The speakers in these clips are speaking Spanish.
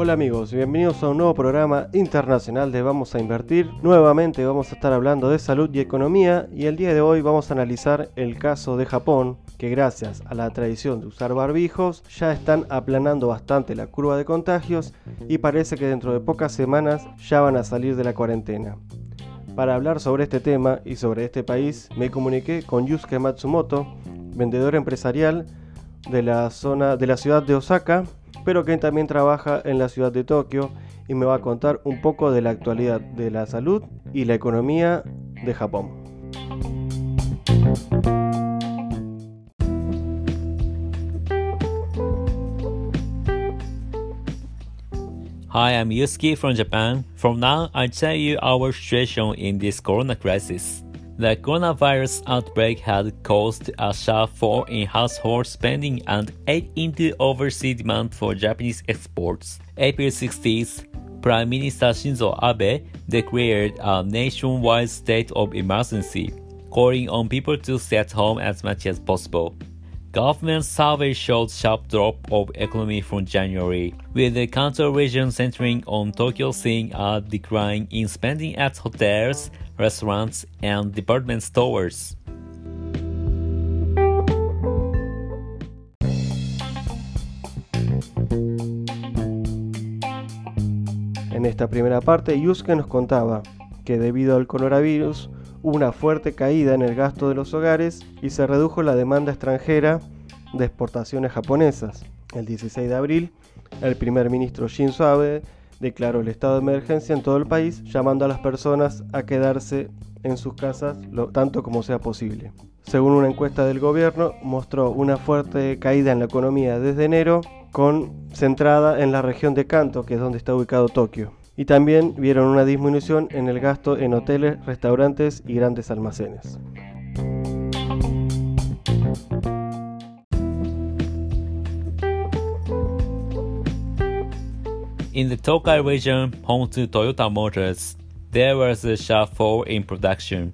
Hola amigos, bienvenidos a un nuevo programa internacional de Vamos a Invertir. Nuevamente vamos a estar hablando de salud y economía y el día de hoy vamos a analizar el caso de Japón, que gracias a la tradición de usar barbijos ya están aplanando bastante la curva de contagios y parece que dentro de pocas semanas ya van a salir de la cuarentena. Para hablar sobre este tema y sobre este país me comuniqué con Yusuke Matsumoto, vendedor empresarial de la zona de la ciudad de Osaka pero que también trabaja en la ciudad de Tokio y me va a contar un poco de la actualidad de la salud y la economía de Japón. Hi, I'm Yusuke from Japan. From now, I'll tell you our situation in this corona crisis. The coronavirus outbreak had caused a sharp fall in household spending and ate into overseas demand for Japanese exports. April 16th, Prime Minister Shinzo Abe declared a nationwide state of emergency, calling on people to stay at home as much as possible. Government survey showed sharp drop of economy from January, with the Kanto region centering on Tokyo seeing a decline in spending at hotels, restaurants, and department stores. En esta primera parte, Yusuke nos contaba que debido al coronavirus hubo una fuerte caída en el gasto de los hogares y se redujo la demanda extranjera de exportaciones japonesas. El 16 de abril, el primer ministro Shinzo Abe declaró el estado de emergencia en todo el país, llamando a las personas a quedarse en sus casas lo tanto como sea posible. Según una encuesta del gobierno, mostró una fuerte caída en la economía desde enero, con centrada en la región de Kanto, que es donde está ubicado Tokio. Y también vieron una disminución en el gasto en hoteles, restaurantes y grandes almacenes. In the Tokai region, home to Toyota Motors, there was a sharp fall in production,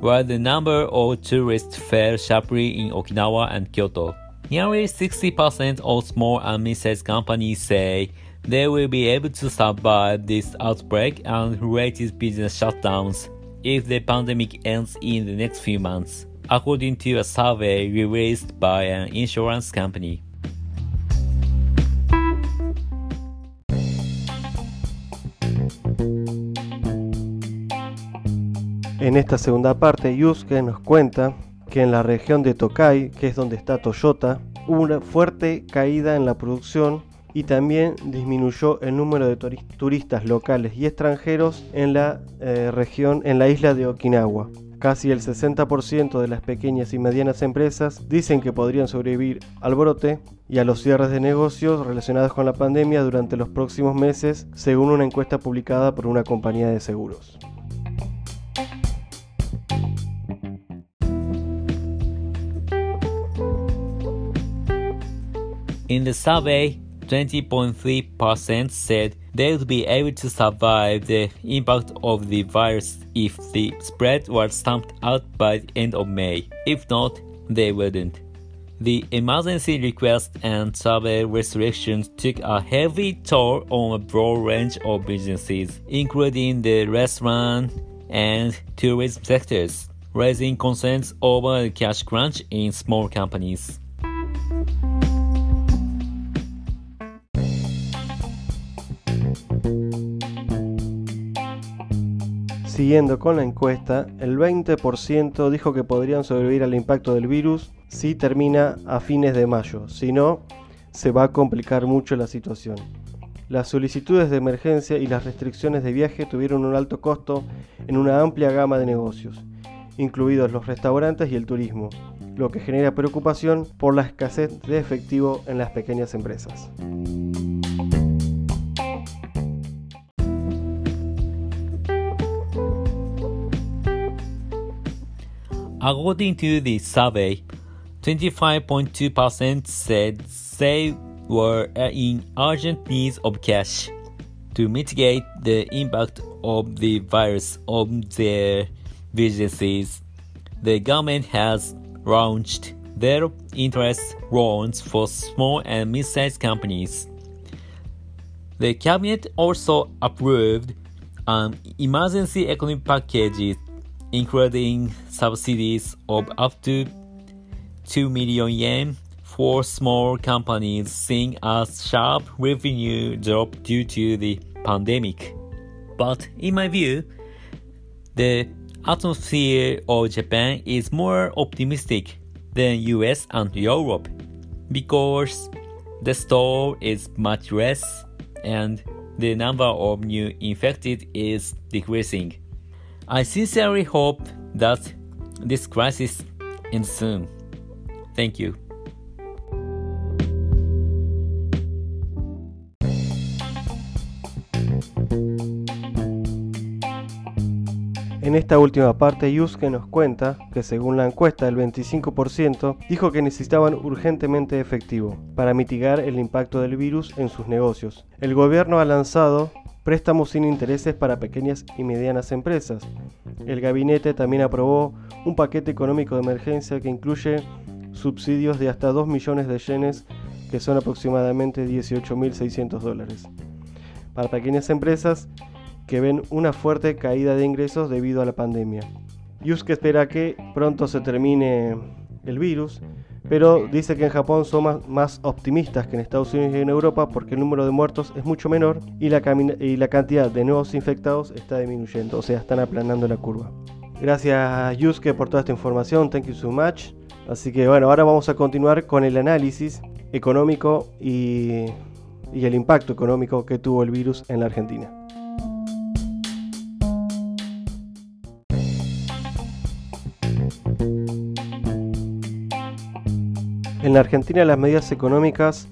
while the number of tourists fell sharply in Okinawa and Kyoto. Nearly 60% of small and mid-sized companies say they will be able to survive this outbreak and related business shutdowns if the pandemic ends in the next few months, according to a survey released by an insurance company. En esta segunda parte, Yusuke nos cuenta que en la región de Tokai, que es donde está Toyota, hubo una fuerte caída en la producción y también disminuyó el número de turistas locales y extranjeros en la eh, región, en la isla de Okinawa. Casi el 60% de las pequeñas y medianas empresas dicen que podrían sobrevivir al brote y a los cierres de negocios relacionados con la pandemia durante los próximos meses, según una encuesta publicada por una compañía de seguros. In the survey, 20.3% said they would be able to survive the impact of the virus if the spread was stamped out by the end of May. If not, they wouldn't. The emergency request and travel restrictions took a heavy toll on a broad range of businesses, including the restaurant and tourism sectors, raising concerns over the cash crunch in small companies. Siguiendo con la encuesta, el 20% dijo que podrían sobrevivir al impacto del virus si termina a fines de mayo, si no, se va a complicar mucho la situación. Las solicitudes de emergencia y las restricciones de viaje tuvieron un alto costo en una amplia gama de negocios, incluidos los restaurantes y el turismo, lo que genera preocupación por la escasez de efectivo en las pequeñas empresas. According to the survey, 25.2% said they were in urgent need of cash to mitigate the impact of the virus on their businesses. The government has launched zero interest loans for small and mid sized companies. The cabinet also approved an emergency economic package including subsidies of up to 2 million yen for small companies seeing a sharp revenue drop due to the pandemic. But in my view, the atmosphere of Japan is more optimistic than US and Europe because the store is much less and the number of new infected is decreasing. I sincerely hope that this crisis ends soon. Thank you. En esta última parte, Yusuke nos cuenta que según la encuesta, el 25% dijo que necesitaban urgentemente efectivo para mitigar el impacto del virus en sus negocios. El gobierno ha lanzado préstamos sin intereses para pequeñas y medianas empresas. El gabinete también aprobó un paquete económico de emergencia que incluye subsidios de hasta 2 millones de yenes, que son aproximadamente 18.600 dólares. Para pequeñas empresas que ven una fuerte caída de ingresos debido a la pandemia. Yusuke espera que pronto se termine el virus, pero dice que en Japón son más, optimistas que en Estados Unidos y en Europa porque el número de muertos es mucho menor y la, y la cantidad de nuevos infectados está disminuyendo, o sea, están aplanando la curva. Gracias Yusuke por toda esta información, thank you so much. Así que bueno, ahora vamos a continuar con el análisis económico y el impacto económico que tuvo el virus en la Argentina. En la Argentina las medidas económicas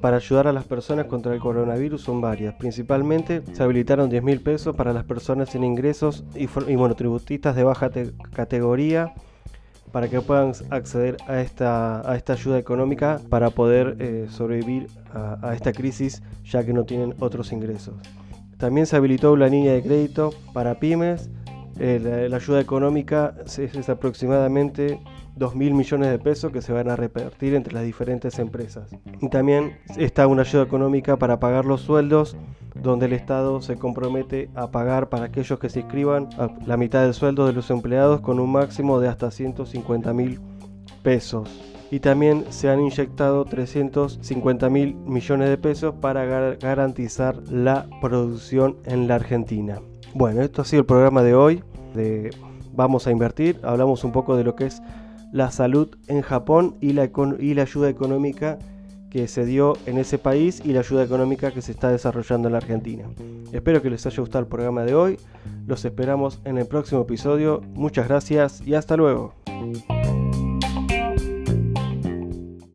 para ayudar a las personas contra el coronavirus son varias. Principalmente se habilitaron 10 mil pesos para las personas sin ingresos y, monotributistas de baja categoría para que puedan acceder a esta, ayuda económica para poder eh, sobrevivir a, esta crisis ya que no tienen otros ingresos. También se habilitó una línea de crédito para pymes. Eh, la, ayuda económica es aproximadamente 2 mil millones de pesos que se van a repartir entre las diferentes empresas. Y también está una ayuda económica para pagar los sueldos, donde el Estado se compromete a pagar para aquellos que se inscriban la mitad del sueldo de los empleados con un máximo de hasta 150 mil pesos. Y también se han inyectado 350 mil millones de pesos para garantizar la producción en la Argentina. Bueno, esto ha sido el programa de hoy de Vamos a Invertir. Hablamos un poco de lo que es la salud en Japón y la, y la ayuda económica que se dio en ese país y la ayuda económica que se está desarrollando en la Argentina. Espero que les haya gustado el programa de hoy. Los esperamos en el próximo episodio. Muchas gracias y hasta luego.